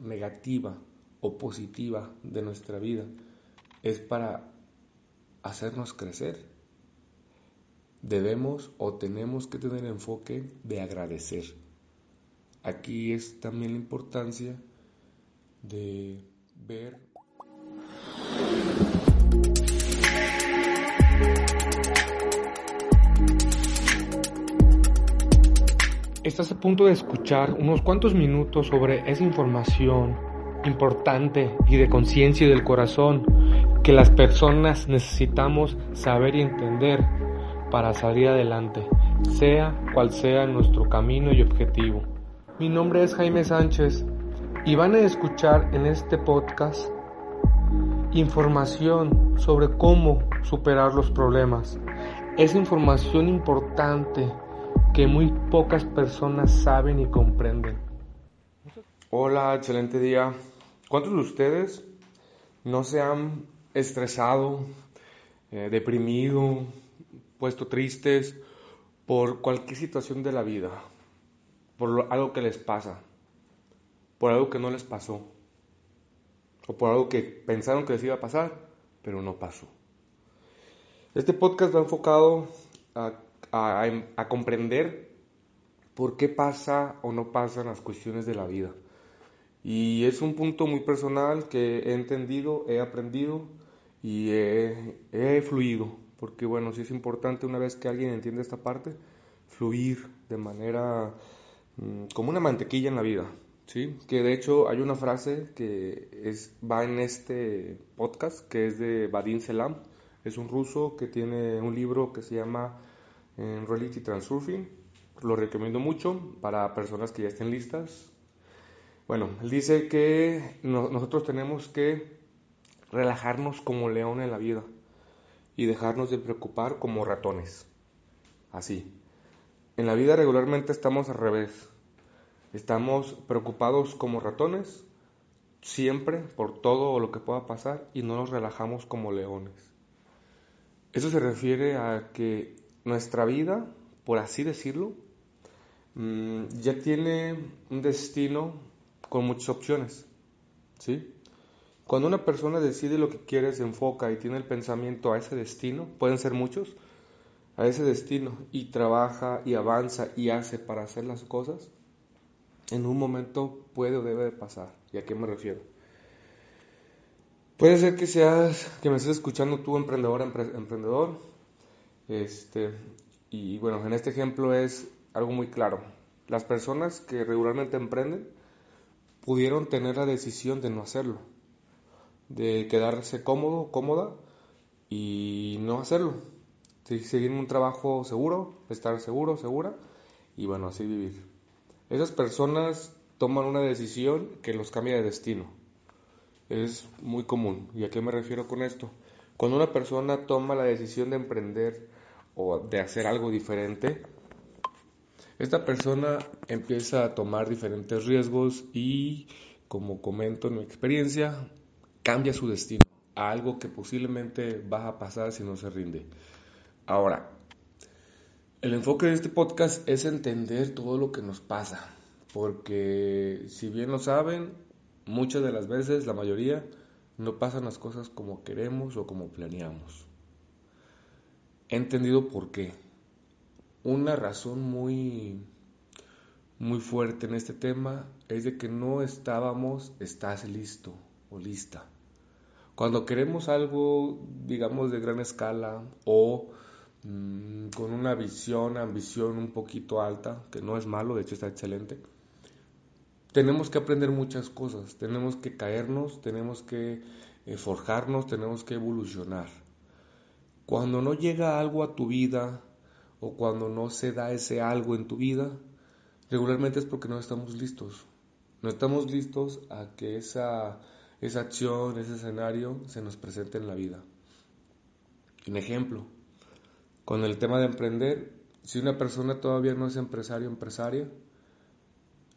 negativa o positiva de nuestra vida es para hacernos crecer. Debemos o tenemos que tener enfoque de agradecer. Aquí es también la importancia de ver Estás a punto de escuchar unos cuantos minutos sobre esa información importante y de conciencia y del corazón que las personas necesitamos saber y entender para salir adelante, sea cual sea nuestro camino y objetivo. Mi nombre es Jaime Sánchez y van a escuchar en este podcast información sobre cómo superar los problemas. Es información importante que muy pocas personas saben y comprenden. Hola, excelente día. ¿Cuántos de ustedes no se han estresado, eh, deprimido, puesto tristes por cualquier situación de la vida? Por algo que les pasa, por algo que no les pasó, o por algo que pensaron que les iba a pasar, pero no pasó. Este podcast va enfocado a a, comprender por qué pasa o no pasan las cuestiones de la vida. Y es un punto muy personal que he entendido, he aprendido y he, fluido. Porque bueno, sí es importante una vez que alguien entiende esta parte, fluir de manera mm, como una mantequilla en la vida. ¿sí? Que de hecho hay una frase que es, va en este podcast, que es de Vadim Selam. Es un ruso que tiene un libro que se llama en Reality Transurfing. Lo recomiendo mucho para personas que ya estén listas. Bueno, él dice que nosotros tenemos que relajarnos como león en la vida y dejarnos de preocupar como ratones. Así. En la vida regularmente estamos al revés. Estamos preocupados como ratones siempre por todo lo que pueda pasar y no nos relajamos como leones. Eso se refiere a que nuestra vida, por así decirlo, mm, ya tiene un destino con muchas opciones. ¿sí? Cuando una persona decide lo que quiere, se enfoca y tiene el pensamiento a ese destino, pueden ser muchos, a ese destino, y trabaja y avanza y hace para hacer las cosas, en un momento puede o debe de pasar. ¿Y a qué me refiero? Puede ser que seas, que me estés escuchando tú, emprendedor, emprendedor, este, y bueno, en este ejemplo es algo muy claro. Las personas que regularmente emprenden pudieron tener la decisión de no hacerlo, de quedarse cómodo, cómoda y no hacerlo. Seguir un trabajo seguro, estar seguro, segura y bueno, así vivir. Esas personas toman una decisión que los cambia de destino. Es muy común. ¿Y a qué me refiero con esto? Cuando una persona toma la decisión de emprender o de hacer algo diferente, esta persona empieza a tomar diferentes riesgos y, como comento en mi experiencia, cambia su destino a algo que posiblemente va a pasar si no se rinde. Ahora, el enfoque de este podcast es entender todo lo que nos pasa, porque si bien lo saben, muchas de las veces, la mayoría, no pasan las cosas como queremos o como planeamos he entendido por qué. Una razón muy, muy fuerte en este tema es de que no estábamos, estás listo o lista. Cuando queremos algo, digamos, de gran escala o mm, con una visión, ambición un poquito alta, que no es malo, de hecho está excelente, tenemos que aprender muchas cosas, tenemos que caernos, tenemos que eh, forjarnos, tenemos que evolucionar. Cuando no llega algo a tu vida o cuando no se da ese algo en tu vida, regularmente es porque no estamos listos. No estamos listos a que esa, esa acción, ese escenario se nos presente en la vida. Un ejemplo, con el tema de emprender, si una persona todavía no es empresario o empresaria,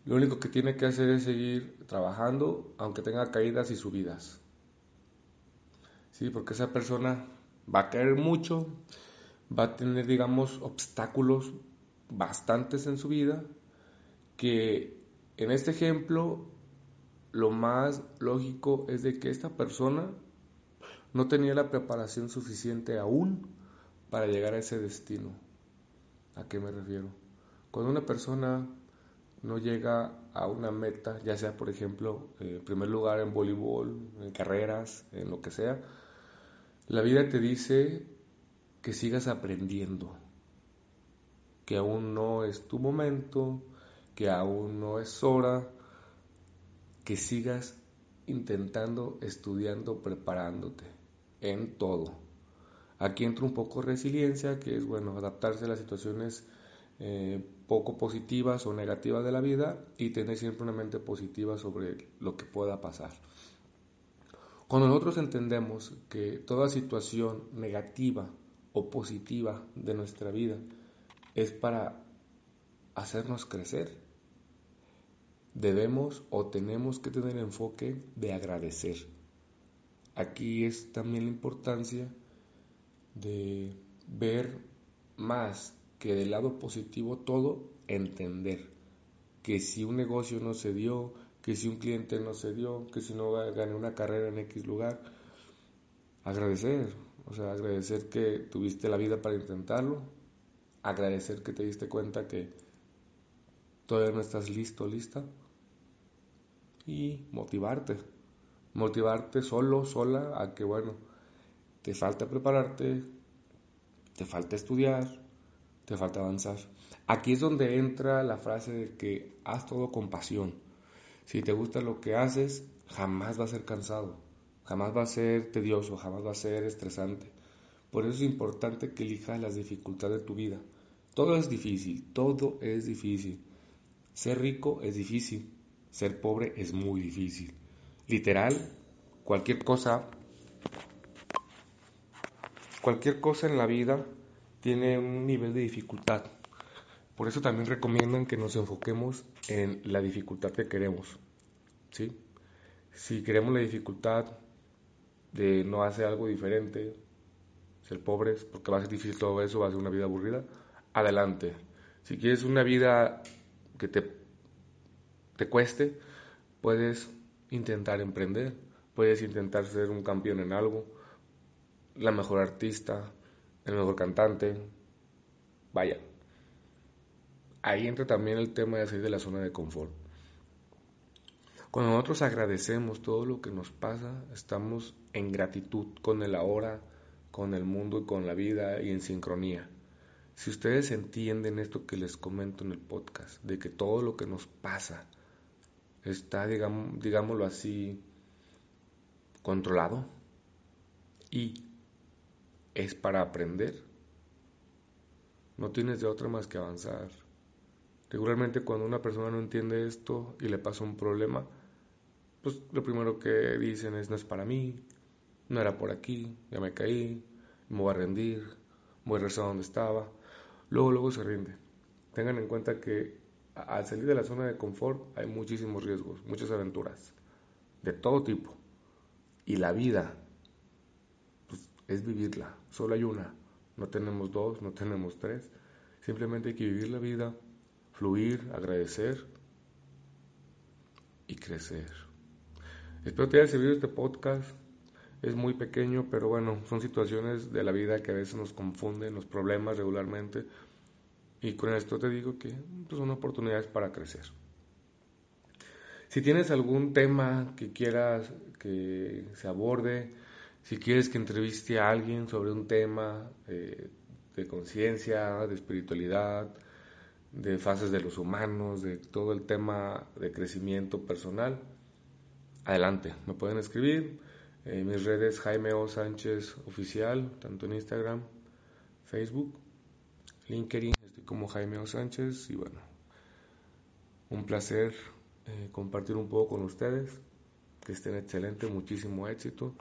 lo único que tiene que hacer es seguir trabajando, aunque tenga caídas y subidas. Sí, porque esa persona va a caer mucho, va a tener, digamos, obstáculos bastantes en su vida, que en este ejemplo lo más lógico es de que esta persona no tenía la preparación suficiente aún para llegar a ese destino. ¿A qué me refiero? Cuando una persona no llega a una meta, ya sea por ejemplo, en primer lugar en voleibol, en carreras, en lo que sea, la vida te dice que sigas aprendiendo, que aún no es tu momento, que aún no es hora, que sigas intentando, estudiando, preparándote en todo. Aquí entra un poco resiliencia, que es bueno, adaptarse a las situaciones eh, poco positivas o negativas de la vida y tener siempre una mente positiva sobre lo que pueda pasar. Cuando nosotros entendemos que toda situación negativa o positiva de nuestra vida es para hacernos crecer, debemos o tenemos que tener enfoque de agradecer. Aquí es también la importancia de ver más que del lado positivo todo, entender que si un negocio no se dio, que si un cliente no se dio, que si no gané una carrera en X lugar, agradecer, o sea, agradecer que tuviste la vida para intentarlo, agradecer que te diste cuenta que todavía no estás listo, lista, y motivarte, motivarte solo, sola, a que bueno, te falta prepararte, te falta estudiar, te falta avanzar. Aquí es donde entra la frase de que haz todo con pasión. Si te gusta lo que haces, jamás va a ser cansado, jamás va a ser tedioso, jamás va a ser estresante. Por eso es importante que elijas las dificultades de tu vida. Todo es difícil, todo es difícil. Ser rico es difícil, ser pobre es muy difícil. Literal, cualquier cosa, cualquier cosa en la vida tiene un nivel de dificultad. Por eso también recomiendan que nos enfoquemos en la dificultad que queremos. ¿sí? Si queremos la dificultad de no hacer algo diferente, ser pobres, porque va a ser difícil todo eso, va a ser una vida aburrida, adelante. Si quieres una vida que te, te cueste, puedes intentar emprender, puedes intentar ser un campeón en algo, la mejor artista, el mejor cantante, vaya. Ahí entra también el tema de salir de la zona de confort. Cuando nosotros agradecemos todo lo que nos pasa, estamos en gratitud con el ahora, con el mundo y con la vida y en sincronía. Si ustedes entienden esto que les comento en el podcast, de que todo lo que nos pasa está, digámoslo así, controlado y es para aprender, no tienes de otra más que avanzar. Regularmente cuando una persona no entiende esto y le pasa un problema, pues lo primero que dicen es no es para mí, no era por aquí, ya me caí, me voy a rendir, voy a regresar a donde estaba. Luego, luego se rinde. Tengan en cuenta que al salir de la zona de confort hay muchísimos riesgos, muchas aventuras, de todo tipo. Y la vida pues, es vivirla, solo hay una, no tenemos dos, no tenemos tres, simplemente hay que vivir la vida, fluir, agradecer y crecer. Espero te haya servido este podcast. Es muy pequeño, pero bueno, son situaciones de la vida que a veces nos confunden, los problemas regularmente. Y con esto te digo que pues, son oportunidades para crecer. Si tienes algún tema que quieras que se aborde, si quieres que entreviste a alguien sobre un tema eh, de conciencia, de espiritualidad, de fases de los humanos, de todo el tema de crecimiento personal, adelante, me pueden escribir. Mis redes Jaime O. Sánchez Oficial, tanto en Instagram, Facebook, LinkedIn, estoy como Jaime O. Sánchez y bueno, un placer eh, compartir un poco con ustedes, que estén excelente, muchísimo éxito